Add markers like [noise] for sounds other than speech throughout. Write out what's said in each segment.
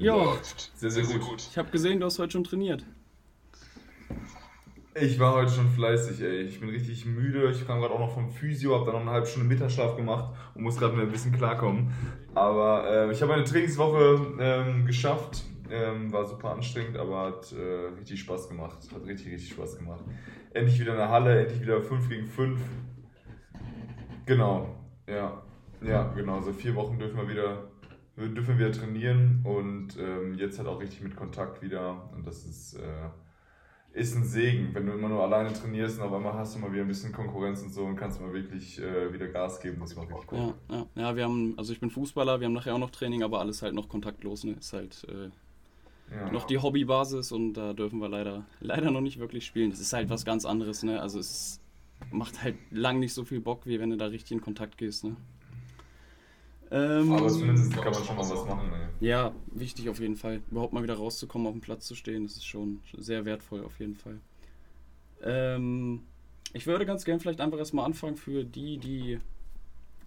Ja. Läuft. Sehr, sehr, sehr gut. gut. Ich habe gesehen, du hast heute schon trainiert. Ich war heute schon fleißig, ey. Ich bin richtig müde. Ich kam gerade auch noch vom Physio, habe dann noch eine halbe Stunde Mittagsschlaf gemacht und muss gerade ein bisschen klarkommen. Aber äh, ich habe eine Trainingswoche ähm, geschafft. Ähm, war super anstrengend, aber hat äh, richtig Spaß gemacht. Hat richtig, richtig Spaß gemacht. Endlich wieder in der Halle, endlich wieder 5 gegen 5. Genau, ja. Ja, genau. So vier Wochen dürfen wir wieder, dürfen wir trainieren und ähm, jetzt halt auch richtig mit Kontakt wieder. Und das ist. Äh, ist ein Segen, wenn du immer nur alleine trainierst und auf einmal hast du mal wieder ein bisschen Konkurrenz und so und kannst mal wirklich äh, wieder Gas geben. Das macht richtig cool. Ja, ja, ja, wir haben, also ich bin Fußballer, wir haben nachher auch noch Training, aber alles halt noch kontaktlos. Ne? Ist halt äh, ja. noch die Hobbybasis und da dürfen wir leider, leider noch nicht wirklich spielen. Das ist halt was ganz anderes, ne? Also es macht halt lang nicht so viel Bock, wie wenn du da richtig in Kontakt gehst, ne? Ähm, Aber zumindest kann man schon mal was machen. Ey. Ja, wichtig auf jeden Fall. Überhaupt mal wieder rauszukommen, auf dem Platz zu stehen, das ist schon sehr wertvoll auf jeden Fall. Ähm, ich würde ganz gerne vielleicht einfach erstmal anfangen für die, die,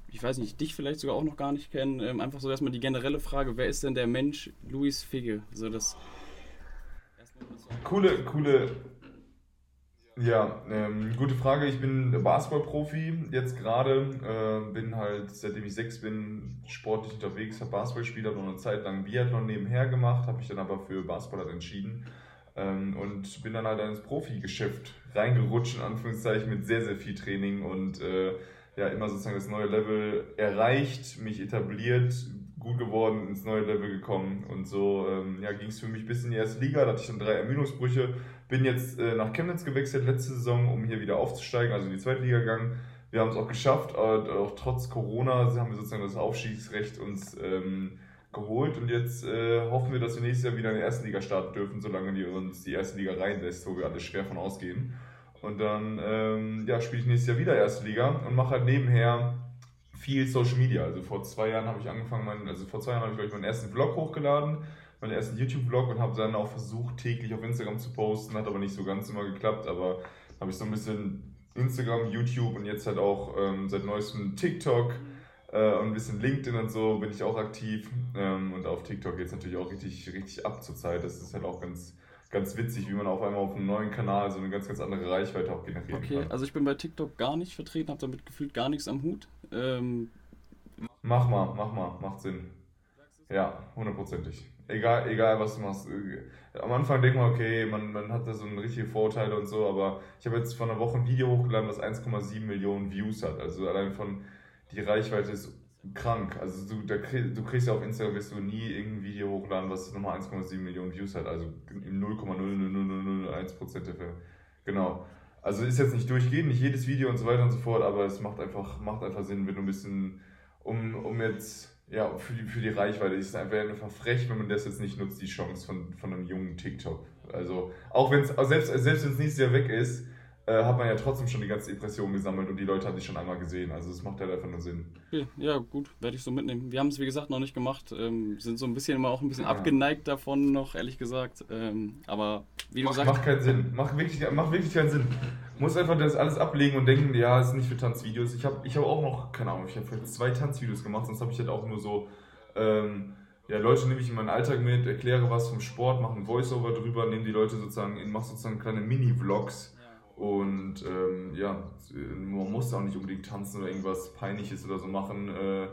ich weiß nicht, dich vielleicht sogar auch noch gar nicht kennen. Ähm, einfach so erstmal die generelle Frage, wer ist denn der Mensch Luis Figge? Also das. Coole, coole ja, ähm, gute Frage. Ich bin Basketballprofi jetzt gerade. Äh, bin halt, seitdem ich sechs bin, sportlich unterwegs, habe Basketball gespielt, habe noch eine Zeit lang Biathlon nebenher gemacht, habe mich dann aber für Basketball entschieden. Ähm, und bin dann halt ins Profi-Geschäft reingerutscht, in Anführungszeichen, mit sehr, sehr viel Training und äh, ja, immer sozusagen das neue Level erreicht, mich etabliert, gut geworden, ins neue Level gekommen. Und so ähm, ja, ging es für mich bis in die erste Liga. Da hatte ich dann drei Ermüdungsbrüche. Bin jetzt äh, nach Chemnitz gewechselt letzte Saison, um hier wieder aufzusteigen, also in die zweite Liga gegangen. Wir haben es auch geschafft, auch trotz Corona haben wir sozusagen das Aufstiegsrecht uns ähm, geholt und jetzt äh, hoffen wir, dass wir nächstes Jahr wieder in der ersten Liga starten dürfen, solange die uns die erste Liga reinlässt, wo wir alle schwer von ausgehen. Und dann ähm, ja, spiele ich nächstes Jahr wieder erste Liga und mache halt nebenher viel Social Media. Also vor zwei Jahren habe ich angefangen, meinen, also vor zwei Jahren habe ich, ich meinen ersten Vlog hochgeladen, meinen ersten YouTube-Vlog und habe dann auch versucht, täglich auf Instagram zu posten. Hat aber nicht so ganz immer geklappt, aber habe ich so ein bisschen Instagram, YouTube und jetzt halt auch ähm, seit neuestem TikTok äh, und ein bisschen LinkedIn und so bin ich auch aktiv. Ähm, und auf TikTok geht es natürlich auch richtig, richtig ab zur Zeit. Das ist halt auch ganz, ganz witzig, wie man auf einmal auf einem neuen Kanal so eine ganz, ganz andere Reichweite auch generieren okay, kann. Okay, also ich bin bei TikTok gar nicht vertreten, habe damit gefühlt gar nichts am Hut. Ähm, mach mal, mach mal, macht Sinn. Ja, hundertprozentig. Egal, egal was du machst. Am Anfang denkt man, okay, man, man hat da so richtige Vorteile und so, aber ich habe jetzt vor einer Woche ein Video hochgeladen, das 1,7 Millionen Views hat. Also allein von die Reichweite ist krank. Also du, da, du kriegst ja auf Instagram wirst du nie irgendein Video hochladen, was nochmal 1,7 Millionen Views hat. Also im 0,00001% der Fälle. Genau. Also ist jetzt nicht durchgehend, nicht jedes Video und so weiter und so fort, aber es macht einfach, macht einfach Sinn, wenn du ein bisschen, um, um jetzt, ja, für die, für die Reichweite, ist es einfach, einfach frech, wenn man das jetzt nicht nutzt, die Chance von, von einem jungen TikTok. Also, auch wenn es, selbst, selbst wenn es nächstes Jahr weg ist, äh, hat man ja trotzdem schon die ganze Impression gesammelt und die Leute haben sich schon einmal gesehen. Also es macht ja halt einfach nur Sinn. Okay, ja, gut, werde ich so mitnehmen. Wir haben es, wie gesagt, noch nicht gemacht. Ähm, sind so ein bisschen immer auch ein bisschen ja. abgeneigt davon noch, ehrlich gesagt. Ähm, aber wie du sagst. Macht keinen Sinn. Macht wirklich, macht wirklich keinen Sinn. Muss einfach das alles ablegen und denken, ja, ist nicht für Tanzvideos. Ich habe ich hab auch noch, keine Ahnung, ich habe vielleicht zwei Tanzvideos gemacht, sonst habe ich halt auch nur so. Ähm, ja, Leute nehme ich in meinen Alltag mit, erkläre was vom Sport, mache ein Voiceover drüber, nehme die Leute sozusagen, mache sozusagen kleine Mini-Vlogs und ähm, ja, man muss auch nicht unbedingt tanzen oder irgendwas Peinliches oder so machen. Äh,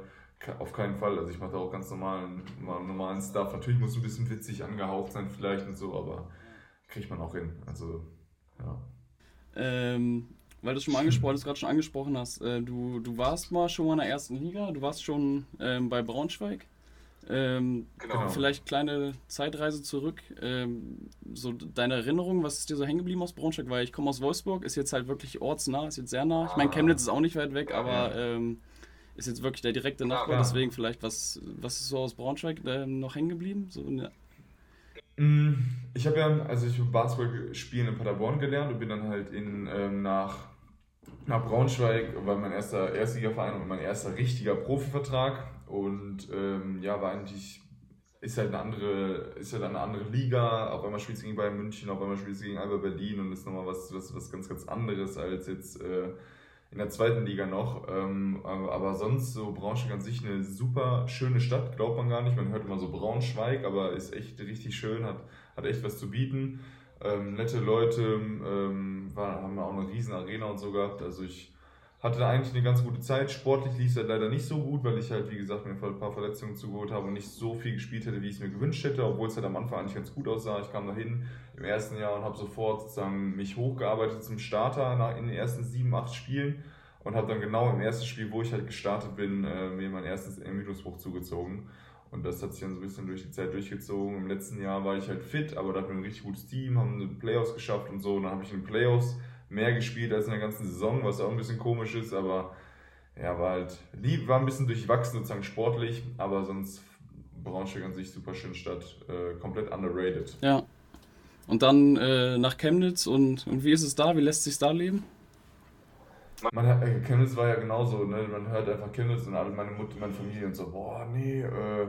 auf keinen Fall. Also ich mache da auch ganz normalen, normalen Stuff. Natürlich muss ein bisschen witzig angehaucht sein vielleicht und so, aber kriegt man auch hin. Also, ja. Ähm, weil du es schon mal angesprochen, gerade schon angesprochen hast, äh, du, du warst mal schon mal in der ersten Liga, du warst schon ähm, bei Braunschweig. Ähm, genau. Vielleicht kleine Zeitreise zurück. Ähm, so deine Erinnerung, was ist dir so hängen geblieben aus Braunschweig? Weil ich komme aus Wolfsburg, ist jetzt halt wirklich ortsnah, ist jetzt sehr nah. Ich meine, Chemnitz ist auch nicht weit weg, aber ähm, ist jetzt wirklich der direkte Nachbar. Ja, deswegen vielleicht, was, was ist so aus Braunschweig äh, noch hängen geblieben? So eine mm, ich habe ja, also ich habe Basketball spielen in Paderborn gelernt und bin dann halt in, ähm, nach, nach Braunschweig, weil mein erster Erstligaverein und mein erster richtiger Profivertrag und ähm, ja, war eigentlich, ist halt eine andere, ist halt eine andere Liga. Auf einmal spielt es gegen Bayern München, auf einmal spielt es gegen Alba Berlin und ist nochmal was, was, was ganz, ganz anderes als jetzt äh, in der zweiten Liga noch. Ähm, aber sonst so Braunschweig an sich eine super schöne Stadt, glaubt man gar nicht. Man hört immer so Braunschweig, aber ist echt richtig schön, hat, hat echt was zu bieten. Ähm, nette Leute, ähm, war, haben auch eine riesen Arena und so gehabt. Also ich hatte da eigentlich eine ganz gute Zeit. Sportlich lief es halt leider nicht so gut, weil ich halt, wie gesagt, mir ein paar Verletzungen zugeholt habe und nicht so viel gespielt hätte, wie ich es mir gewünscht hätte, obwohl es halt am Anfang eigentlich ganz gut aussah. Ich kam dahin im ersten Jahr und habe sofort sozusagen mich hochgearbeitet zum Starter in den ersten sieben, acht Spielen und habe dann genau im ersten Spiel, wo ich halt gestartet bin, äh, mir mein erstes Ermüdungsbruch zugezogen. Und das hat sich dann so ein bisschen durch die Zeit durchgezogen. Im letzten Jahr war ich halt fit, aber da hatten wir ein richtig gutes Team, haben eine Playoffs geschafft und so. Und dann habe ich in den Playoffs mehr gespielt als in der ganzen Saison, was auch ein bisschen komisch ist, aber ja, war halt lieb, war ein bisschen durchwachsen sozusagen sportlich, aber sonst Braunschweig an sich super schön Stadt, äh, komplett underrated. Ja. Und dann äh, nach Chemnitz und, und wie ist es da? Wie lässt sich da leben? Man äh, Chemnitz war ja genauso, ne? man hört einfach Chemnitz und alle meine Mutter, meine Familie und so, boah, nee, äh,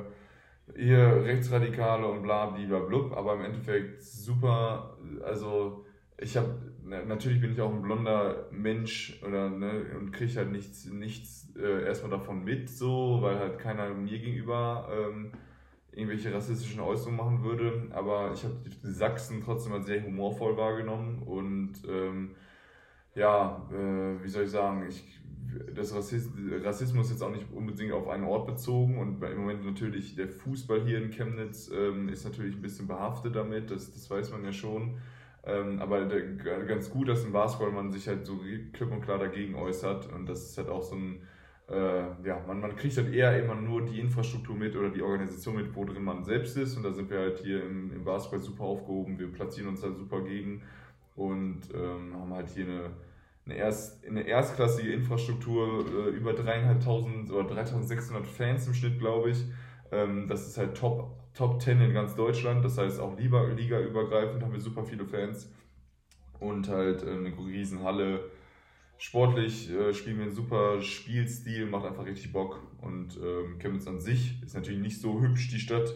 ihr Rechtsradikale und bla, bla, blub, aber im Endeffekt super, also ich habe natürlich bin ich auch ein blonder Mensch oder ne, und kriege halt nichts, nichts äh, erstmal davon mit, so, weil halt keiner mir gegenüber ähm, irgendwelche rassistischen Äußerungen machen würde. Aber ich habe die Sachsen trotzdem als sehr humorvoll wahrgenommen und ähm, ja, äh, wie soll ich sagen, ich, das Rassismus, Rassismus ist jetzt auch nicht unbedingt auf einen Ort bezogen und im Moment natürlich der Fußball hier in Chemnitz ähm, ist natürlich ein bisschen behaftet damit, das, das weiß man ja schon. Ähm, aber ganz gut, dass im Basketball man sich halt so klipp und klar dagegen äußert. Und das ist halt auch so ein, äh, ja, man, man kriegt halt eher immer nur die Infrastruktur mit oder die Organisation mit, wo drin man selbst ist. Und da sind wir halt hier im, im Basketball super aufgehoben. Wir platzieren uns da super gegen und ähm, haben halt hier eine, eine, erst, eine erstklassige Infrastruktur, äh, über dreieinhalbtausend oder 3600 Fans im Schnitt, glaube ich. Ähm, das ist halt top Top 10 in ganz Deutschland. Das heißt auch Liga-übergreifend haben wir super viele Fans. Und halt äh, eine riesen Halle. Sportlich äh, spielen wir einen super Spielstil, macht einfach richtig Bock. Und ähm, Chemnitz an sich ist natürlich nicht so hübsch, die Stadt.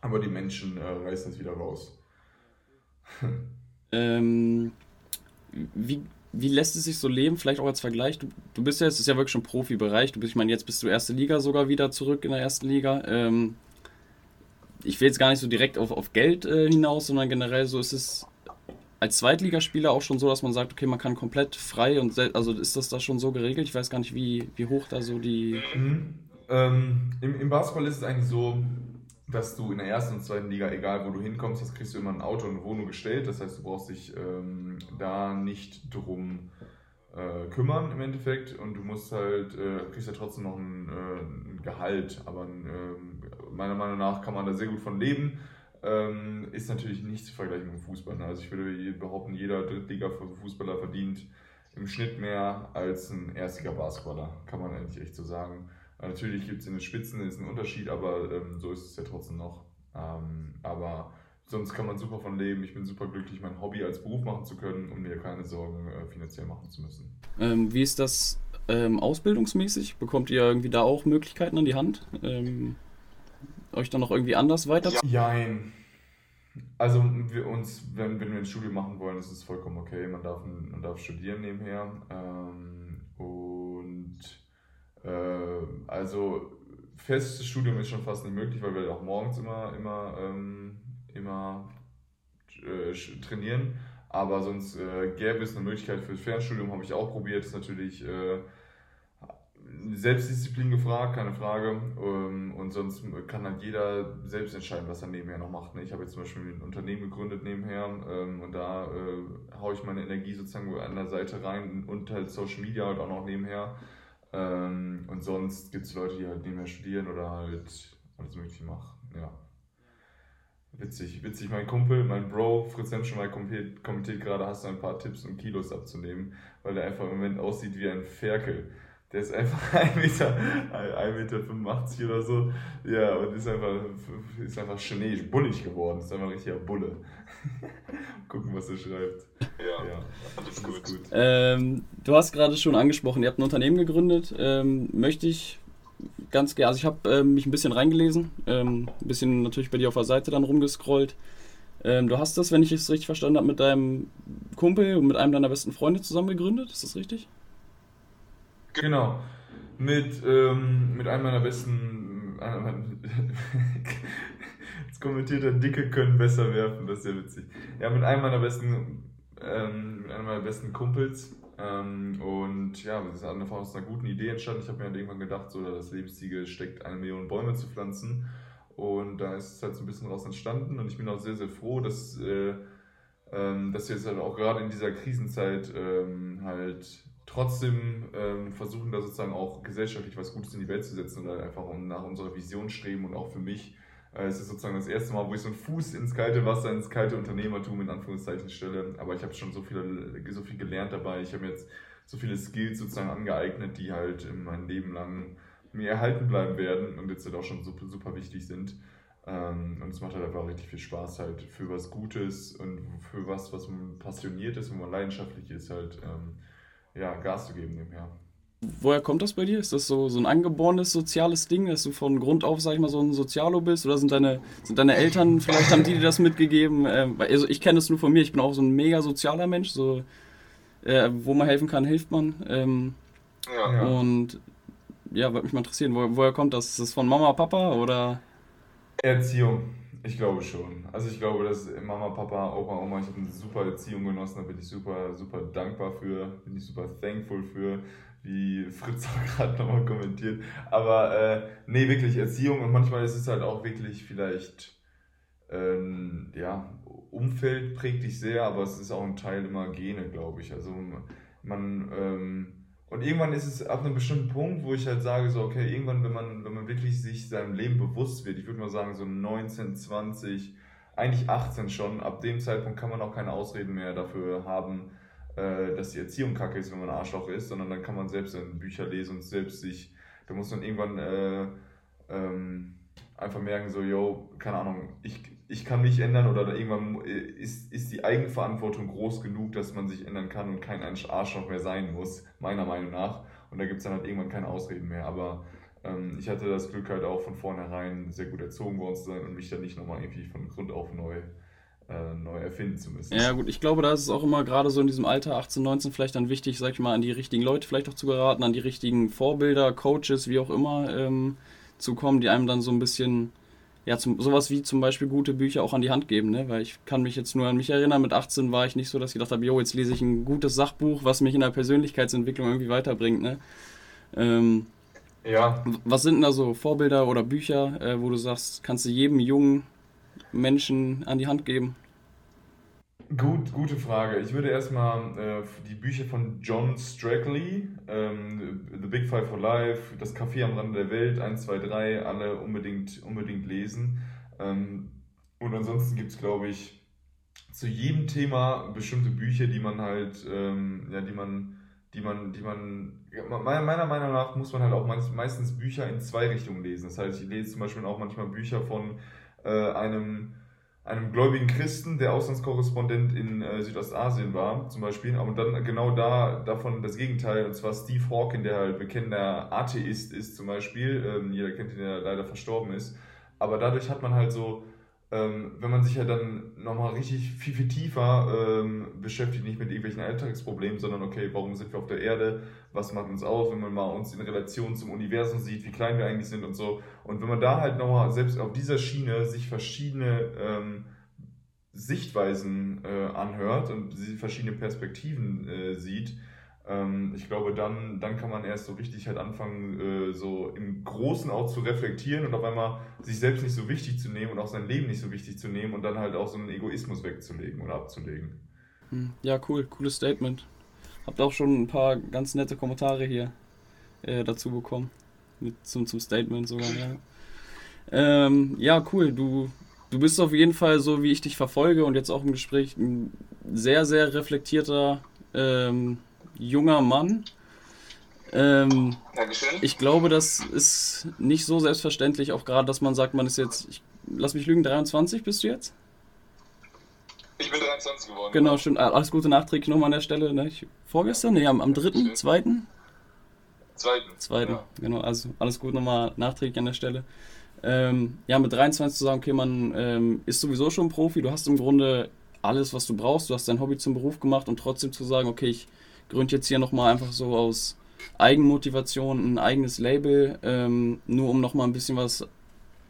Aber die Menschen äh, reißen es wieder raus. [laughs] ähm, wie, wie lässt es sich so leben? Vielleicht auch als Vergleich. Du, du bist ja, es ist ja wirklich schon Profibereich. Du bist, ich meine, jetzt bist du erste Liga sogar wieder zurück in der ersten Liga. Ähm, ich will jetzt gar nicht so direkt auf, auf Geld äh, hinaus, sondern generell so ist es als Zweitligaspieler auch schon so, dass man sagt, okay, man kann komplett frei und also ist das da schon so geregelt? Ich weiß gar nicht, wie, wie hoch da so die. Mhm. Ähm, im, Im Basketball ist es eigentlich so, dass du in der ersten und zweiten Liga, egal wo du hinkommst, das kriegst du immer ein Auto und eine Wohnung gestellt. Das heißt, du brauchst dich ähm, da nicht drum äh, kümmern im Endeffekt und du musst halt, äh, kriegst ja trotzdem noch ein, äh, ein Gehalt, aber ähm, meiner Meinung nach kann man da sehr gut von leben. Ähm, ist natürlich nicht zu vergleichen mit dem Fußball. Ne? Also ich würde behaupten, jeder Drittliga-Fußballer verdient im Schnitt mehr als ein erstiger Basketballer, kann man eigentlich echt so sagen. Natürlich gibt es in den Spitzen ist ein Unterschied, aber ähm, so ist es ja trotzdem noch. Ähm, aber sonst kann man super von leben. Ich bin super glücklich, mein Hobby als Beruf machen zu können und mir keine Sorgen äh, finanziell machen zu müssen. Ähm, wie ist das ähm, ausbildungsmäßig? Bekommt ihr irgendwie da auch Möglichkeiten an die Hand? Ähm, euch dann noch irgendwie anders weiter? Jein. Also wir uns, wenn, wenn wir ein Studium machen wollen, ist es vollkommen okay. Man darf, man darf studieren nebenher. Ähm, und also festes Studium ist schon fast nicht möglich, weil wir auch morgens immer, immer, ähm, immer äh, trainieren. Aber sonst äh, gäbe es eine Möglichkeit für das Fernstudium, habe ich auch probiert. Ist natürlich äh, Selbstdisziplin gefragt, keine Frage. Ähm, und sonst kann halt jeder selbst entscheiden, was er nebenher noch macht. Ne? Ich habe jetzt zum Beispiel ein Unternehmen gegründet nebenher ähm, und da äh, haue ich meine Energie sozusagen an der Seite rein und halt Social Media halt auch noch nebenher. Ähm, und sonst gibt es Leute, die halt nebenher studieren oder halt alles Mögliche machen. Ja. Witzig, witzig. Mein Kumpel, mein Bro, Fritz Hemschenmeier kommentiert, kommentiert gerade, hast du ein paar Tipps, um Kilos abzunehmen, weil er einfach im Moment aussieht wie ein Ferkel. Der ist einfach [laughs] 1,85 Meter, 1,85 Meter oder so. Ja, und ist einfach, ist einfach chinesisch, bullig geworden. Ist einfach ein richtiger Bulle. [laughs] Gucken, was er schreibt. Ja, ja alles gut. gut. Ähm, du hast gerade schon angesprochen, ihr habt ein Unternehmen gegründet. Ähm, möchte ich ganz gerne, also ich habe ähm, mich ein bisschen reingelesen, ähm, ein bisschen natürlich bei dir auf der Seite dann rumgescrollt. Ähm, du hast das, wenn ich es richtig verstanden habe, mit deinem Kumpel und mit einem deiner besten Freunde zusammen gegründet, ist das richtig? Genau. Mit, ähm, mit einem meiner besten. [laughs] Kommentiert er, Dicke können besser werfen, das ist ja witzig. Ja, mit einem meiner besten, ähm, mit einem meiner besten Kumpels. Ähm, und ja, das ist einfach aus einer guten Idee entstanden. Ich habe mir halt irgendwann gedacht, so, das Lebensziel steckt, eine Million Bäume zu pflanzen. Und da ist es halt so ein bisschen raus entstanden. Und ich bin auch sehr, sehr froh, dass, äh, ähm, dass wir jetzt halt auch gerade in dieser Krisenzeit ähm, halt trotzdem ähm, versuchen, da sozusagen auch gesellschaftlich was Gutes in die Welt zu setzen und halt einfach nach unserer Vision streben und auch für mich. Äh, es ist sozusagen das erste Mal, wo ich so einen Fuß ins kalte Wasser, ins kalte Unternehmertum in Anführungszeichen stelle. Aber ich habe schon so viel, so viel gelernt dabei. Ich habe jetzt so viele Skills sozusagen angeeignet, die halt mein Leben lang mir erhalten bleiben werden und jetzt halt auch schon super, super wichtig sind. Ähm, und es macht halt einfach richtig viel Spaß, halt für was Gutes und für was, was man passioniert ist und man leidenschaftlich ist, halt ähm, ja, Gas zu geben nebenher. Woher kommt das bei dir? Ist das so, so ein angeborenes soziales Ding, dass du von Grund auf, sag ich mal, so ein Sozialo bist? Oder sind deine, sind deine Eltern, vielleicht haben die dir das mitgegeben? Ähm, also ich kenne es nur von mir, ich bin auch so ein mega sozialer Mensch, so äh, wo man helfen kann, hilft man. Ähm, ja. Und ja, würde mich mal interessieren, wo, woher kommt das? Ist das von Mama, Papa oder? Erziehung, ich glaube schon. Also ich glaube, dass Mama, Papa, Opa, Oma, ich habe eine super Erziehung genossen, da bin ich super, super dankbar für, bin ich super thankful für, wie Fritz [laughs] auch gerade nochmal kommentiert. Aber äh, nee, wirklich Erziehung und manchmal ist es halt auch wirklich vielleicht, ähm, ja, Umfeld prägt dich sehr, aber es ist auch ein Teil immer Gene, glaube ich. Also man, ähm, und irgendwann ist es ab einem bestimmten Punkt, wo ich halt sage, so, okay, irgendwann, wenn man, wenn man wirklich sich seinem Leben bewusst wird, ich würde mal sagen, so 19, 20, eigentlich 18 schon, ab dem Zeitpunkt kann man auch keine Ausreden mehr dafür haben, äh, dass die Erziehung kacke ist, wenn man ein Arschloch ist, sondern dann kann man selbst Bücher lesen und selbst sich, da muss man irgendwann äh, ähm, einfach merken, so, yo, keine Ahnung, ich, ich kann mich ändern oder irgendwann ist, ist die Eigenverantwortung groß genug, dass man sich ändern kann und kein Arschloch mehr sein muss, meiner Meinung nach. Und da gibt es dann halt irgendwann keine Ausreden mehr. Aber ähm, ich hatte das Glück halt auch von vornherein sehr gut erzogen worden zu sein und mich dann nicht nochmal irgendwie von Grund auf neu, äh, neu erfinden zu müssen. Ja gut, ich glaube, da ist es auch immer gerade so in diesem Alter 18, 19 vielleicht dann wichtig, sag ich mal, an die richtigen Leute vielleicht auch zu geraten, an die richtigen Vorbilder, Coaches, wie auch immer, ähm, zu kommen, die einem dann so ein bisschen ja, zum, sowas wie zum Beispiel gute Bücher auch an die Hand geben, ne? Weil ich kann mich jetzt nur an mich erinnern, mit 18 war ich nicht so, dass ich gedacht habe, jo, jetzt lese ich ein gutes Sachbuch, was mich in der Persönlichkeitsentwicklung irgendwie weiterbringt, ne? Ähm, ja. Was sind denn da so Vorbilder oder Bücher, äh, wo du sagst, kannst du jedem jungen Menschen an die Hand geben? Gut, gute Frage. Ich würde erstmal äh, die Bücher von John Strackley, ähm, The Big Five for Life, Das Café am Rande der Welt, 1, 2, 3, alle unbedingt, unbedingt lesen. Ähm, und ansonsten gibt es, glaube ich, zu jedem Thema bestimmte Bücher, die man halt, ähm, ja, die man, die man, die man, meiner Meinung nach muss man halt auch meistens Bücher in zwei Richtungen lesen. Das heißt, ich lese zum Beispiel auch manchmal Bücher von äh, einem einem gläubigen Christen, der Auslandskorrespondent in äh, Südostasien war, zum Beispiel, aber dann genau da davon das Gegenteil, und zwar Steve Hawking, der halt bekennender Atheist ist, zum Beispiel, ähm, jeder kennt ihn, der leider verstorben ist, aber dadurch hat man halt so ähm, wenn man sich ja dann nochmal richtig viel, viel tiefer ähm, beschäftigt, nicht mit irgendwelchen Alltagsproblemen, sondern okay, warum sind wir auf der Erde, was macht uns aus, wenn man mal uns in Relation zum Universum sieht, wie klein wir eigentlich sind und so. Und wenn man da halt nochmal selbst auf dieser Schiene sich verschiedene ähm, Sichtweisen äh, anhört und verschiedene Perspektiven äh, sieht, ich glaube, dann, dann kann man erst so richtig halt anfangen, äh, so im Großen auch zu reflektieren und auf einmal sich selbst nicht so wichtig zu nehmen und auch sein Leben nicht so wichtig zu nehmen und dann halt auch so einen Egoismus wegzulegen oder abzulegen. Hm. Ja, cool, cooles Statement. Habt auch schon ein paar ganz nette Kommentare hier äh, dazu bekommen. Mit, zum, zum Statement sogar, ja. [laughs] Ähm, ja, cool. Du, du bist auf jeden Fall, so wie ich dich verfolge und jetzt auch im Gespräch, ein sehr, sehr reflektierter ähm, junger Mann. Ähm, Dankeschön. Ich glaube, das ist nicht so selbstverständlich, auch gerade, dass man sagt, man ist jetzt, ich, lass mich lügen, 23 bist du jetzt? Ich bin 23 geworden. Genau, stimmt. Alles Gute nachträglich nochmal an der Stelle. Ne? Ich, vorgestern? Ne, am, am 3., 2.? Zweiten. Zweiten, ja. genau. Also alles Gute nochmal nachträglich an der Stelle. Ähm, ja, mit 23 zu sagen, okay, man ähm, ist sowieso schon Profi, du hast im Grunde alles, was du brauchst, du hast dein Hobby zum Beruf gemacht und trotzdem zu sagen, okay, ich gründe jetzt hier nochmal einfach so aus Eigenmotivation, ein eigenes Label, ähm, nur um nochmal ein bisschen was,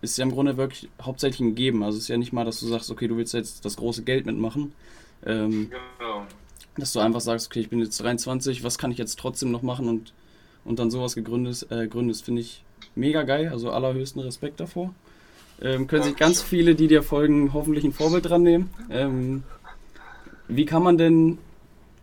ist ja im Grunde wirklich hauptsächlich ein Geben. Also es ist ja nicht mal, dass du sagst, okay, du willst jetzt das große Geld mitmachen. Ähm, genau. Dass du einfach sagst, okay, ich bin jetzt 23, was kann ich jetzt trotzdem noch machen und, und dann sowas gegründet, äh, gründest, finde ich mega geil. Also allerhöchsten Respekt davor. Ähm, können sich ganz viele, die dir folgen, hoffentlich ein Vorbild dran nehmen. Ähm, wie kann man denn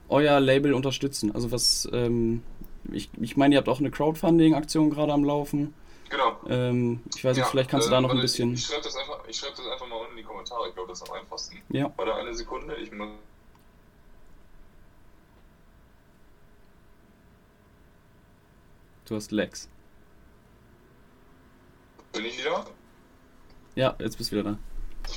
euer Label unterstützen? Also was, ähm, ich, ich meine, ihr habt auch eine Crowdfunding-Aktion gerade am Laufen. Genau. Ähm, ich weiß nicht, ja, vielleicht kannst äh, du da noch ein bisschen. Ich, ich schreibe das, einfach, schreib das einfach mal unten in die Kommentare, ich glaube, das ist am einfachsten. Ja. Warte eine Sekunde, ich muss. Du hast Lex. Bin ich wieder? Ja, jetzt bist du wieder da.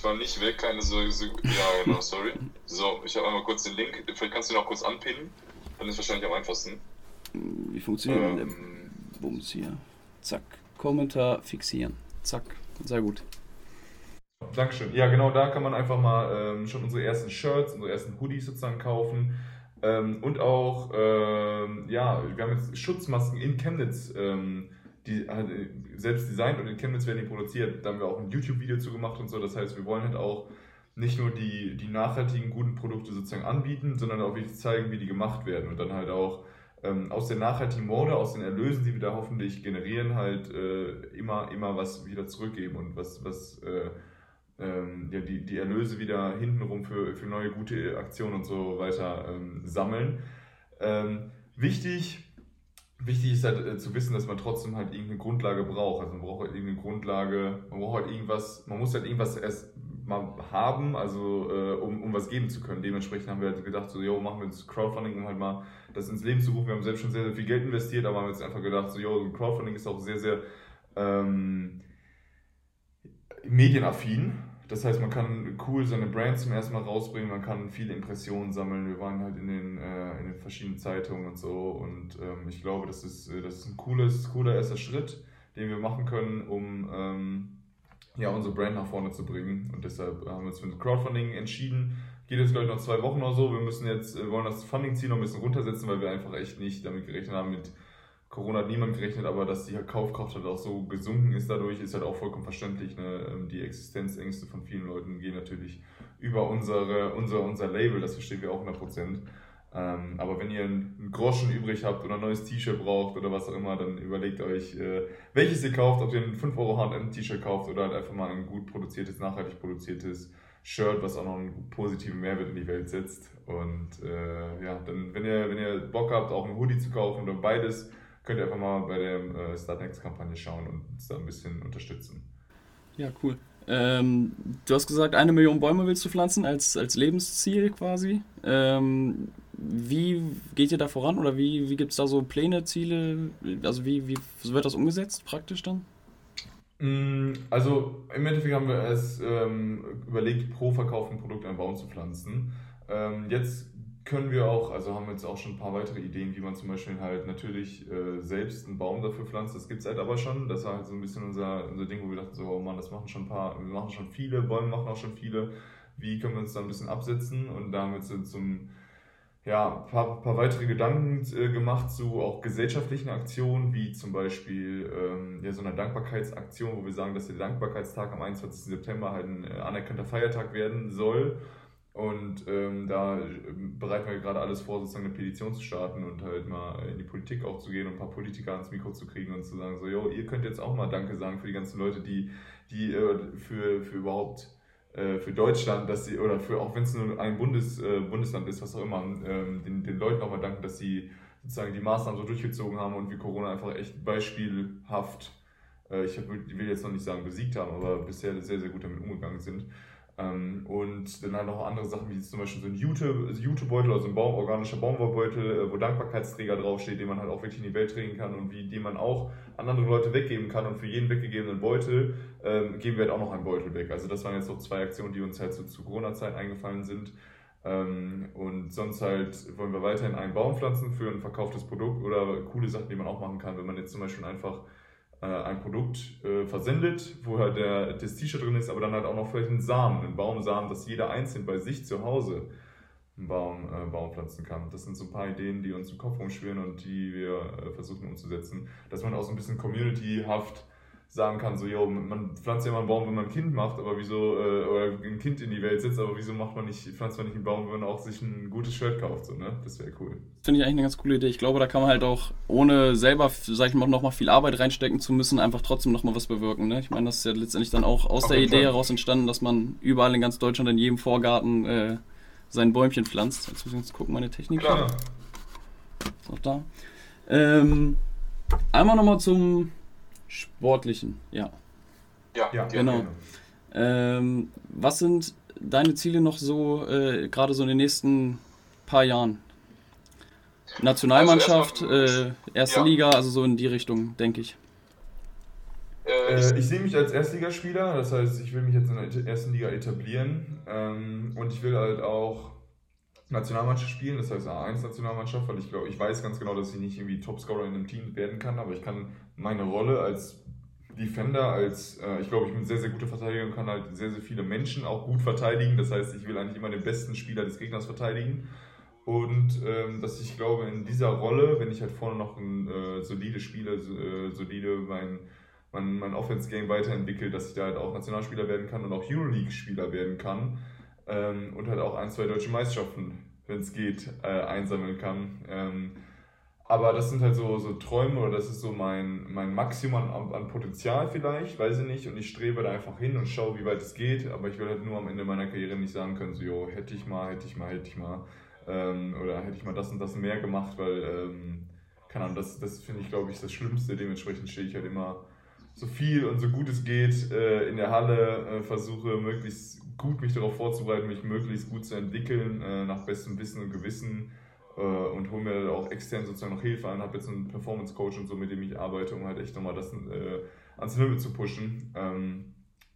Ich war nicht weg, keine Sorge. Ja, genau, sorry. So, ich habe einmal kurz den Link. Vielleicht kannst du ihn auch kurz anpinnen. Dann ist wahrscheinlich am einfachsten. Wie funktioniert ähm, der Bums hier? Zack. Kommentar fixieren. Zack. Sehr gut. Dankeschön. Ja, genau, da kann man einfach mal ähm, schon unsere ersten Shirts, unsere ersten Hoodies sozusagen kaufen. Ähm, und auch, ähm, ja, wir haben jetzt Schutzmasken in Chemnitz ähm, die halt selbst designt und in Chemnitz werden die produziert. Da haben wir auch ein YouTube-Video zu gemacht und so. Das heißt, wir wollen halt auch nicht nur die, die nachhaltigen, guten Produkte sozusagen anbieten, sondern auch wirklich zeigen, wie die gemacht werden und dann halt auch ähm, aus der nachhaltigen Mode, aus den Erlösen, die wir da hoffentlich generieren, halt äh, immer, immer was wieder zurückgeben und was, was äh, ähm, ja, die, die Erlöse wieder hintenrum für, für neue gute Aktionen und so weiter ähm, sammeln. Ähm, wichtig, wichtig ist halt äh, zu wissen, dass man trotzdem halt irgendeine Grundlage braucht. Also man braucht halt irgendeine Grundlage, man braucht halt irgendwas, man muss halt irgendwas erst mal haben, also äh, um, um was geben zu können. Dementsprechend haben wir halt gedacht, so, yo, machen wir jetzt Crowdfunding, um halt mal das ins Leben zu rufen. Wir haben selbst schon sehr, sehr viel Geld investiert, aber haben jetzt einfach gedacht, so, yo, Crowdfunding ist auch sehr, sehr ähm, medienaffin. Das heißt, man kann cool seine Brand zum ersten Mal rausbringen, man kann viele Impressionen sammeln. Wir waren halt in den, äh, in den verschiedenen Zeitungen und so und ähm, ich glaube, das ist, äh, das ist ein cooles, cooler erster Schritt, den wir machen können, um ähm, ja, unsere Brand nach vorne zu bringen. Und deshalb haben wir uns für ein Crowdfunding entschieden. Geht jetzt, glaube ich, noch zwei Wochen oder so. Wir müssen jetzt, wir wollen das Funding-Ziel noch ein bisschen runtersetzen, weil wir einfach echt nicht damit gerechnet haben, mit Corona hat niemand gerechnet, aber dass die Kaufkraft halt auch so gesunken ist dadurch, ist halt auch vollkommen verständlich. Ne? Ähm, die Existenzängste von vielen Leuten gehen natürlich über unsere, unser, unser Label, das verstehen wir auch 100%. Ähm, aber wenn ihr einen Groschen übrig habt oder ein neues T-Shirt braucht oder was auch immer, dann überlegt euch, äh, welches ihr kauft, ob ihr ein 5 Euro H&M-T-Shirt kauft oder halt einfach mal ein gut produziertes, nachhaltig produziertes Shirt, was auch noch einen positiven Mehrwert in die Welt setzt. Und äh, ja, dann, wenn ihr, wenn ihr Bock habt, auch ein Hoodie zu kaufen oder beides, könnt ihr einfach mal bei der äh, Startnext-Kampagne schauen und uns da ein bisschen unterstützen. Ja, cool. Ähm, du hast gesagt, eine Million Bäume willst du pflanzen als, als Lebensziel quasi. Ähm, wie geht ihr da voran oder wie, wie gibt es da so Pläne, Ziele? Also wie, wie wird das umgesetzt praktisch dann? Mm, also im Endeffekt haben wir es ähm, überlegt, pro verkauften Produkt einen Baum zu pflanzen. Ähm, jetzt können wir auch, also haben wir jetzt auch schon ein paar weitere Ideen, wie man zum Beispiel halt natürlich äh, selbst einen Baum dafür pflanzt. Das gibt es halt aber schon. Das war halt so ein bisschen unser, unser Ding, wo wir dachten so, oh Mann, das machen schon ein paar, wir machen schon viele, Bäume machen auch schon viele. Wie können wir uns da ein bisschen absetzen? Und da haben wir jetzt zum ja, ein paar, paar weitere Gedanken äh, gemacht zu auch gesellschaftlichen Aktionen, wie zum Beispiel ähm, ja, so einer Dankbarkeitsaktion, wo wir sagen, dass der Dankbarkeitstag am 21. September halt ein äh, anerkannter Feiertag werden soll. Und ähm, da ähm, bereiten wir gerade alles vor, sozusagen eine Petition zu starten und halt mal in die Politik auch zu gehen und ein paar Politiker ans Mikro zu kriegen und zu sagen, so, yo, ihr könnt jetzt auch mal Danke sagen für die ganzen Leute, die, die äh, für, für überhaupt äh, für Deutschland, dass sie, oder für auch wenn es nur ein Bundes, äh, Bundesland ist, was auch immer, ähm, den, den Leuten auch mal danken, dass sie sozusagen die Maßnahmen so durchgezogen haben und wie Corona einfach echt beispielhaft, äh, ich will jetzt noch nicht sagen besiegt haben, aber bisher sehr, sehr gut damit umgegangen sind. Ähm, und dann halt noch andere Sachen, wie zum Beispiel so ein Jutebeutel, also ein Baum, organischer Baumwollbeutel, äh, wo Dankbarkeitsträger draufsteht, den man halt auch wirklich in die Welt tragen kann und wie, den man auch an andere Leute weggeben kann. Und für jeden weggegebenen Beutel ähm, geben wir halt auch noch einen Beutel weg. Also das waren jetzt noch zwei Aktionen, die uns halt so zu Corona-Zeit eingefallen sind. Ähm, und sonst halt wollen wir weiterhin einen Baum pflanzen für ein verkauftes Produkt oder coole Sachen, die man auch machen kann, wenn man jetzt zum Beispiel einfach äh, ein Produkt äh, versendet, wo halt der, das T-Shirt drin ist, aber dann halt auch noch vielleicht ein Samen, ein Baumsamen, dass jeder einzeln bei sich zu Hause einen Baum, äh, Baum pflanzen kann. Das sind so ein paar Ideen, die uns im Kopf rumschwirren und die wir äh, versuchen umzusetzen. Dass man auch so ein bisschen communityhaft sagen kann, so, yo, man pflanzt ja immer einen Baum, wenn man ein Kind macht, aber wieso, äh, oder ein Kind in die Welt setzt, aber wieso macht man nicht, pflanzt man nicht einen Baum, wenn man auch sich ein gutes Shirt kauft, so, ne? Das wäre cool. Finde ich eigentlich eine ganz coole Idee. Ich glaube, da kann man halt auch, ohne selber, sag ich mal, nochmal viel Arbeit reinstecken zu müssen, einfach trotzdem nochmal was bewirken, ne? Ich meine, das ist ja letztendlich dann auch aus Auf der Idee Fall. heraus entstanden, dass man überall in ganz Deutschland, in jedem Vorgarten, äh, sein Bäumchen pflanzt. Jetzt muss ich jetzt gucken, meine Technik. Klar. Ist auch da. Ähm, einmal nochmal zum Sportlichen, ja. Ja, ja genau. Ähm, was sind deine Ziele noch so, äh, gerade so in den nächsten paar Jahren? Nationalmannschaft, also äh, erste ja. Liga, also so in die Richtung, denke ich. Äh, ich, ich sehe mich als Erstligaspieler, das heißt, ich will mich jetzt in der ersten Liga etablieren ähm, und ich will halt auch Nationalmannschaft spielen, das heißt A1-Nationalmannschaft, weil ich glaube, ich weiß ganz genau, dass ich nicht irgendwie Topscorer in einem Team werden kann, aber ich kann meine Rolle als Defender, als äh, ich glaube, ich bin sehr, sehr guter Verteidiger und kann halt sehr, sehr viele Menschen auch gut verteidigen. Das heißt, ich will eigentlich immer den besten Spieler des Gegners verteidigen. Und ähm, dass ich glaube, in dieser Rolle, wenn ich halt vorne noch ein äh, solide Spieler, äh, solide mein, mein, mein Offense-Game weiterentwickle, dass ich da halt auch Nationalspieler werden kann und auch Euroleague-Spieler werden kann ähm, und halt auch ein, zwei deutsche Meisterschaften, wenn es geht, äh, einsammeln kann. Ähm, aber das sind halt so, so Träume oder das ist so mein, mein Maximum an, an Potenzial vielleicht, weiß ich nicht. Und ich strebe da einfach hin und schaue, wie weit es geht. Aber ich will halt nur am Ende meiner Karriere nicht sagen können, so, jo, hätte ich mal, hätte ich mal, hätte ich mal. Ähm, oder hätte ich mal das und das mehr gemacht, weil, ähm, keine Ahnung, das, das finde ich, glaube ich, das Schlimmste. Dementsprechend stehe ich halt immer so viel und so gut es geht äh, in der Halle, äh, versuche möglichst gut mich darauf vorzubereiten, mich möglichst gut zu entwickeln, äh, nach bestem Wissen und Gewissen äh, und hole mir auch extern sozusagen noch Hilfe an, habe jetzt einen Performance Coach und so, mit dem ich arbeite, um halt echt nochmal das äh, ans Limit zu pushen. Ähm,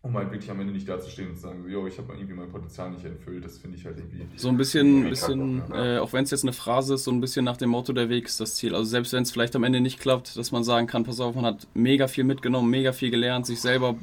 um halt wirklich am Ende nicht dazustehen und zu sagen, so, yo, ich habe irgendwie mein Potenzial nicht erfüllt. Das finde ich halt irgendwie. So ein bisschen, bisschen äh, auch wenn es jetzt eine Phrase ist, so ein bisschen nach dem Motto, der Weg ist das Ziel. Also selbst wenn es vielleicht am Ende nicht klappt, dass man sagen kann, pass auf, man hat mega viel mitgenommen, mega viel gelernt, sich selber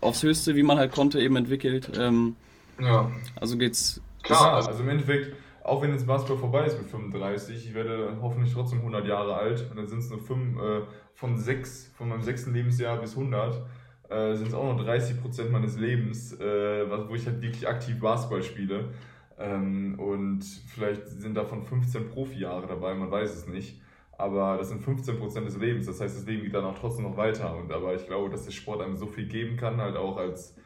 aufs Höchste, wie man halt konnte, eben entwickelt. Ähm, ja. Also geht's. Klar, also im Endeffekt, auch wenn jetzt Basketball vorbei ist mit 35, ich werde hoffentlich trotzdem 100 Jahre alt und dann sind es nur fünf, äh, von sechs, von meinem sechsten Lebensjahr bis 100 äh, sind es auch noch 30 Prozent meines Lebens, äh, wo ich halt wirklich aktiv Basketball spiele. Ähm, und vielleicht sind davon 15 Profi-Jahre dabei, man weiß es nicht. Aber das sind 15 Prozent des Lebens. Das heißt, das Leben geht dann auch trotzdem noch weiter. Und aber ich glaube, dass der Sport einem so viel geben kann, halt auch als,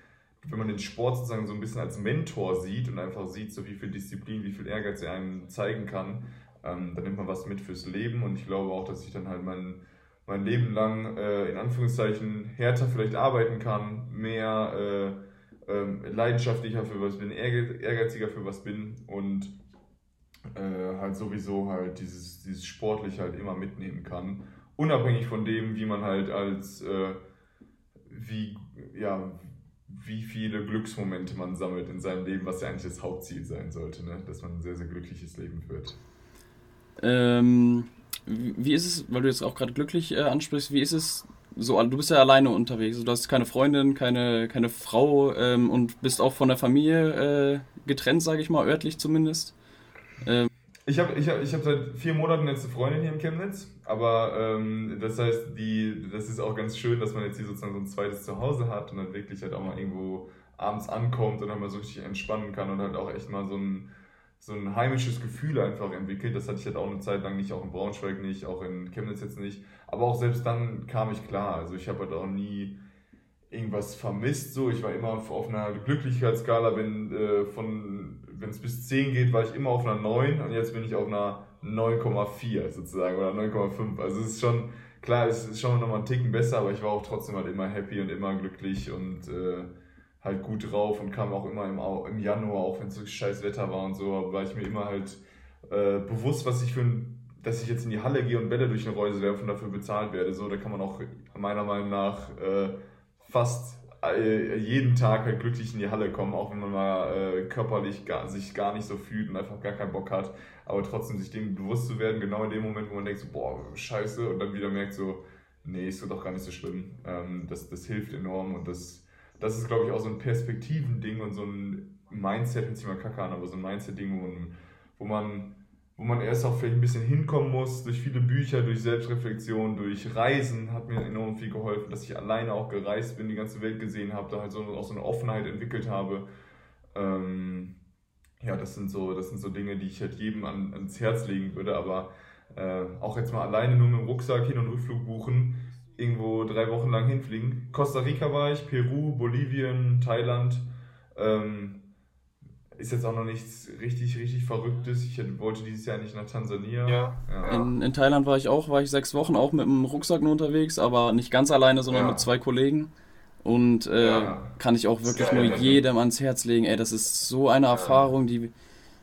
wenn man den Sport sozusagen so ein bisschen als Mentor sieht und einfach sieht, so wie viel Disziplin, wie viel Ehrgeiz er einem zeigen kann, ähm, dann nimmt man was mit fürs Leben. Und ich glaube auch, dass ich dann halt mein mein Leben lang äh, in Anführungszeichen härter vielleicht arbeiten kann, mehr äh, äh, leidenschaftlicher für was bin, ehrgeiziger für was bin und äh, halt sowieso halt dieses, dieses sportlich halt immer mitnehmen kann. Unabhängig von dem, wie man halt als, äh, wie, ja, wie viele Glücksmomente man sammelt in seinem Leben, was ja eigentlich das Hauptziel sein sollte, ne? dass man ein sehr, sehr glückliches Leben führt. Ähm, wie ist es, weil du jetzt auch gerade glücklich äh, ansprichst, wie ist es so, du bist ja alleine unterwegs, du hast keine Freundin, keine, keine Frau ähm, und bist auch von der Familie äh, getrennt, sage ich mal, örtlich zumindest. Ähm. Ich habe ich hab, ich hab seit vier Monaten jetzt eine Freundin hier in Chemnitz, aber ähm, das heißt, die, das ist auch ganz schön, dass man jetzt hier sozusagen so ein zweites Zuhause hat und dann wirklich halt auch mal irgendwo abends ankommt und dann mal so richtig entspannen kann und halt auch echt mal so ein so ein heimisches Gefühl einfach entwickelt. Das hatte ich halt auch eine Zeit lang nicht, auch in Braunschweig nicht, auch in Chemnitz jetzt nicht. Aber auch selbst dann kam ich klar. Also ich habe halt auch nie irgendwas vermisst. So, ich war immer auf einer Glücklichkeitsskala, wenn äh, von wenn es bis 10 geht, war ich immer auf einer 9 und jetzt bin ich auf einer 9,4 sozusagen oder 9,5. Also es ist schon, klar, es ist schon nochmal einen Ticken besser, aber ich war auch trotzdem halt immer happy und immer glücklich und äh, halt gut drauf und kam auch immer im, im Januar, auch wenn es so scheiß Wetter war und so, war ich mir immer halt äh, bewusst, was ich für ein, dass ich jetzt in die Halle gehe und Bälle durch eine Reuse werfe und dafür bezahlt werde. So, da kann man auch meiner Meinung nach äh, fast jeden Tag halt glücklich in die Halle kommen, auch wenn man mal äh, körperlich gar, sich gar nicht so fühlt und einfach gar keinen Bock hat, aber trotzdem sich dem bewusst zu werden, genau in dem Moment, wo man denkt so, boah, scheiße, und dann wieder merkt so, nee, ist doch gar nicht so schlimm. Ähm, das, das hilft enorm und das das ist, glaube ich, auch so ein Perspektivending und so ein Mindset, hört sich mal kacke an, aber so ein Mindset-Ding, wo man wo man, wo man erst auch vielleicht ein bisschen hinkommen muss, durch viele Bücher, durch Selbstreflexion, durch Reisen hat mir enorm viel geholfen, dass ich alleine auch gereist bin, die ganze Welt gesehen habe, da halt so, auch so eine Offenheit entwickelt habe. Ähm, ja, das sind so, das sind so Dinge, die ich halt jedem an, ans Herz legen würde, aber äh, auch jetzt mal alleine nur mit dem Rucksack Hin- und Rückflug buchen, irgendwo drei Wochen lang hinfliegen. Costa Rica war ich, Peru, Bolivien, Thailand. Ähm, ist jetzt auch noch nichts richtig, richtig Verrücktes. Ich wollte dieses Jahr nicht nach Tansania. Ja. ja. In, in, Thailand war ich auch, war ich sechs Wochen auch mit dem Rucksack nur unterwegs, aber nicht ganz alleine, sondern ja. mit zwei Kollegen. Und äh, ja. kann ich auch wirklich nur jedem ans Herz legen. Ey, das ist so eine Erfahrung, die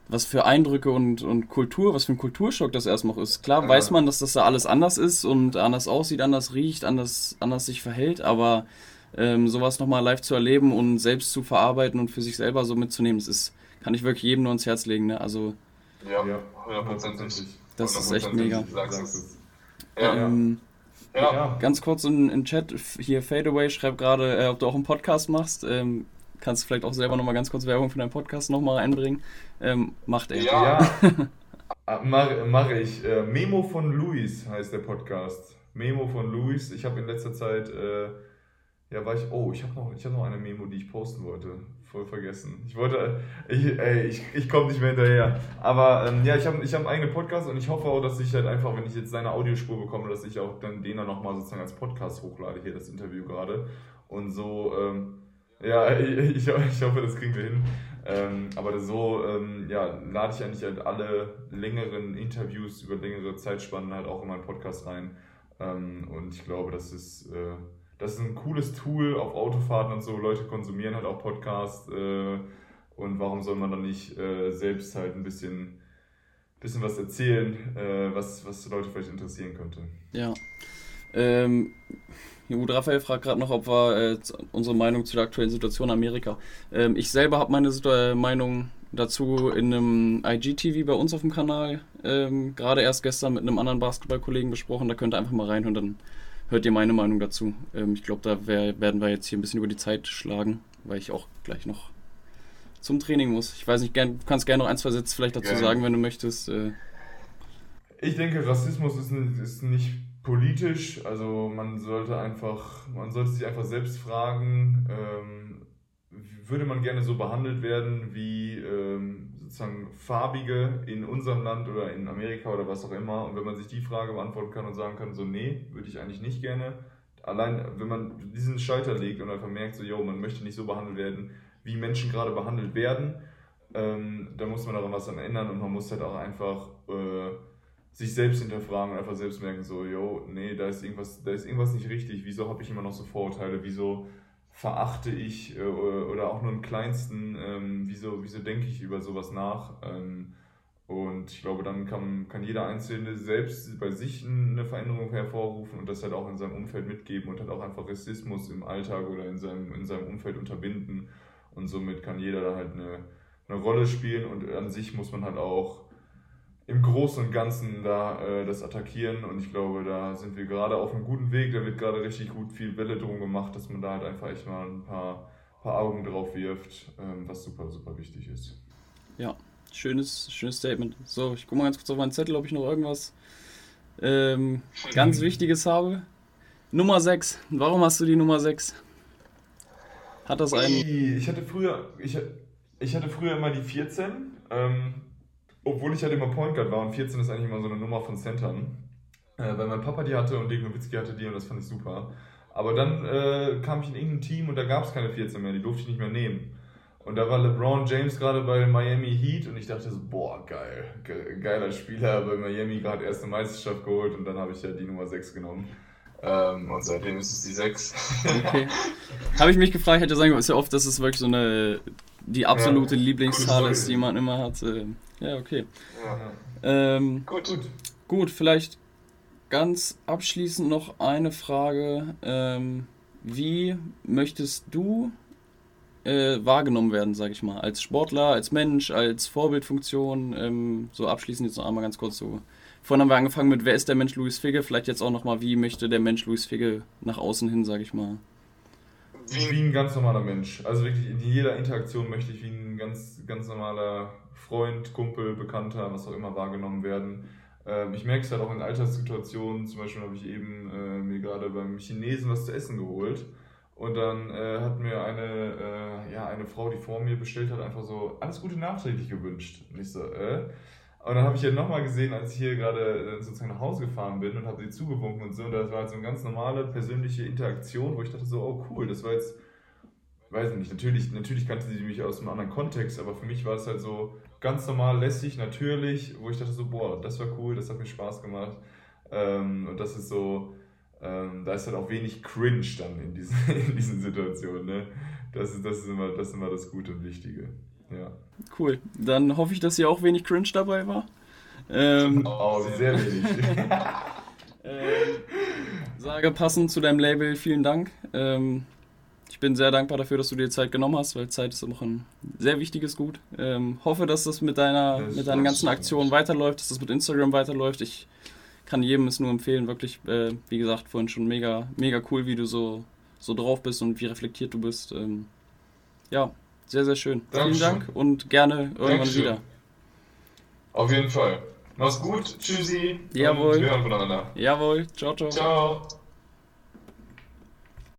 was für Eindrücke und, und Kultur, was für ein Kulturschock das erstmal ist. Klar ja. weiß man, dass das da alles anders ist und anders aussieht, anders riecht, anders, anders sich verhält, aber ähm, sowas nochmal live zu erleben und selbst zu verarbeiten und für sich selber so mitzunehmen, das ist, kann ich wirklich jedem nur ans Herz legen. Ne? Also, ja, hundertprozentig. Das ist echt mega. Ähm, ja. Ganz kurz in, in Chat, hier Fadeaway schreibt gerade, äh, ob du auch einen Podcast machst. Ähm, kannst du vielleicht auch selber nochmal ganz kurz Werbung für deinen Podcast nochmal einbringen. Ähm, macht er. Ja, ja. [laughs] mache mach ich. Äh, Memo von Luis heißt der Podcast. Memo von Luis. Ich habe in letzter Zeit, äh, ja, war ich, oh, ich habe noch, hab noch eine Memo, die ich posten wollte. Voll vergessen. Ich wollte, ich, ey, ich, ich komme nicht mehr hinterher. Aber ähm, ja, ich habe ich hab einen eigenen Podcast und ich hoffe auch, dass ich halt einfach, wenn ich jetzt seine Audiospur bekomme, dass ich auch dann den dann nochmal sozusagen als Podcast hochlade, hier das Interview gerade. Und so, ähm, ja, [laughs] ich, ich, hoffe, das kriegen wir hin. Ähm, aber so ähm, ja, lade ich eigentlich halt alle längeren Interviews über längere Zeitspannen halt auch in meinen Podcast rein. Ähm, und ich glaube, das ist, äh, das ist ein cooles Tool auf Autofahrten und so. Leute konsumieren halt auch Podcasts. Äh, und warum soll man dann nicht äh, selbst halt ein bisschen, bisschen was erzählen, äh, was, was Leute vielleicht interessieren könnte? Ja. Ähm, Gut, Raphael fragt gerade noch, ob wir äh, unsere Meinung zu der aktuellen Situation in Amerika. Ähm, ich selber habe meine äh, Meinung dazu in einem IGTV bei uns auf dem Kanal ähm, gerade erst gestern mit einem anderen Basketballkollegen besprochen. Da könnt ihr einfach mal reinhören, dann hört ihr meine Meinung dazu. Ähm, ich glaube, da wär, werden wir jetzt hier ein bisschen über die Zeit schlagen, weil ich auch gleich noch zum Training muss. Ich weiß nicht, gern, du kannst gerne noch ein, zwei Sätze vielleicht dazu gerne. sagen, wenn du möchtest. Äh. Ich denke, Rassismus ist, ist nicht politisch, also man sollte einfach, man sollte sich einfach selbst fragen, ähm, würde man gerne so behandelt werden wie ähm, sozusagen Farbige in unserem Land oder in Amerika oder was auch immer? Und wenn man sich die Frage beantworten kann und sagen kann, so nee, würde ich eigentlich nicht gerne. Allein wenn man diesen Schalter legt und einfach merkt, so, yo, man möchte nicht so behandelt werden, wie Menschen gerade behandelt werden, ähm, da muss man daran was dann ändern und man muss halt auch einfach äh, sich selbst hinterfragen und einfach selbst merken, so, yo, nee, da ist irgendwas, da ist irgendwas nicht richtig, wieso habe ich immer noch so Vorurteile, wieso verachte ich äh, oder auch nur im kleinsten, ähm, wieso, wieso denke ich über sowas nach? Ähm, und ich glaube, dann kann, kann jeder Einzelne selbst bei sich eine Veränderung hervorrufen und das halt auch in seinem Umfeld mitgeben und halt auch einfach Rassismus im Alltag oder in seinem, in seinem Umfeld unterbinden. Und somit kann jeder da halt eine, eine Rolle spielen und an sich muss man halt auch im Großen und Ganzen da äh, das attackieren und ich glaube, da sind wir gerade auf einem guten Weg. Da wird gerade richtig gut viel Welle drum gemacht, dass man da halt einfach echt mal ein paar, paar Augen drauf wirft, ähm, was super, super wichtig ist. Ja, schönes, schönes Statement. So, ich gucke mal ganz kurz auf meinen Zettel, ob ich noch irgendwas ähm, ganz Wichtiges habe. Nummer 6. Warum hast du die Nummer 6? Hat das einen. Ich hatte früher, ich, ich hatte früher immer die 14. Ähm, obwohl ich halt immer Point Guard war und 14 ist eigentlich immer so eine Nummer von Centern. Äh, weil mein Papa die hatte und Dirk Nowitzki hatte die und das fand ich super. Aber dann äh, kam ich in irgendein Team und da gab es keine 14 mehr, die durfte ich nicht mehr nehmen. Und da war LeBron James gerade bei Miami Heat und ich dachte so, boah, geil, geiler Spieler, bei Miami gerade erste Meisterschaft geholt und dann habe ich ja die Nummer 6 genommen. Ähm, und seitdem ist es die 6. Okay. habe ich mich gefragt, ich hätte sagen, ist ja oft, dass es wirklich so eine, die absolute ja. Lieblingszahl ist, die man immer hat. Ja, okay. Ja. Ähm, gut. gut. Gut, vielleicht ganz abschließend noch eine Frage. Ähm, wie möchtest du äh, wahrgenommen werden, sage ich mal, als Sportler, als Mensch, als Vorbildfunktion? Ähm, so abschließend jetzt noch einmal ganz kurz so. Vorhin haben wir angefangen mit, wer ist der Mensch Louis Figge? Vielleicht jetzt auch nochmal, wie möchte der Mensch Louis Figge nach außen hin, sage ich mal, wie, wie ein ganz normaler Mensch. Also wirklich in jeder Interaktion möchte ich wie ein ganz, ganz normaler Freund, Kumpel, Bekannter, was auch immer wahrgenommen werden. Ähm, ich merke es halt auch in Alltagssituationen. Zum Beispiel habe ich eben äh, mir gerade beim Chinesen was zu essen geholt. Und dann äh, hat mir eine, äh, ja, eine Frau, die vor mir bestellt hat, einfach so alles Gute nachträglich gewünscht. Und ich so, äh? Und dann habe ich ja nochmal gesehen, als ich hier gerade äh, sozusagen nach Hause gefahren bin und habe sie zugewunken und so. Und das war halt so eine ganz normale persönliche Interaktion, wo ich dachte so, oh cool, das war jetzt, weiß ich nicht, natürlich, natürlich kannte sie mich aus einem anderen Kontext, aber für mich war es halt so ganz normal, lässig, natürlich, wo ich dachte so, boah, das war cool, das hat mir Spaß gemacht. Ähm, und das ist so, ähm, da ist halt auch wenig Cringe dann in diesen, [laughs] in diesen Situationen. Ne? Das, ist, das, ist immer, das ist immer das Gute und Wichtige. Ja. Cool. Dann hoffe ich, dass hier auch wenig Cringe dabei war. Ähm, [laughs] oh, sehr wenig. [laughs] ähm, sage passend zu deinem Label vielen Dank. Ähm, ich bin sehr dankbar dafür, dass du dir Zeit genommen hast, weil Zeit ist auch ein sehr wichtiges Gut. Ähm, hoffe, dass das mit deiner, das mit deinen ganzen Aktionen weiterläuft, dass das mit Instagram weiterläuft. Ich kann jedem es nur empfehlen, wirklich, äh, wie gesagt, vorhin schon mega, mega cool, wie du so, so drauf bist und wie reflektiert du bist. Ähm, ja, sehr, sehr schön. Dankeschön. Vielen Dank und gerne irgendwann Dankeschön. wieder. Auf jeden Fall. Mach's gut. Tschüssi. Jawohl. wir hören voneinander. Jawohl. Ciao, ciao. Ciao.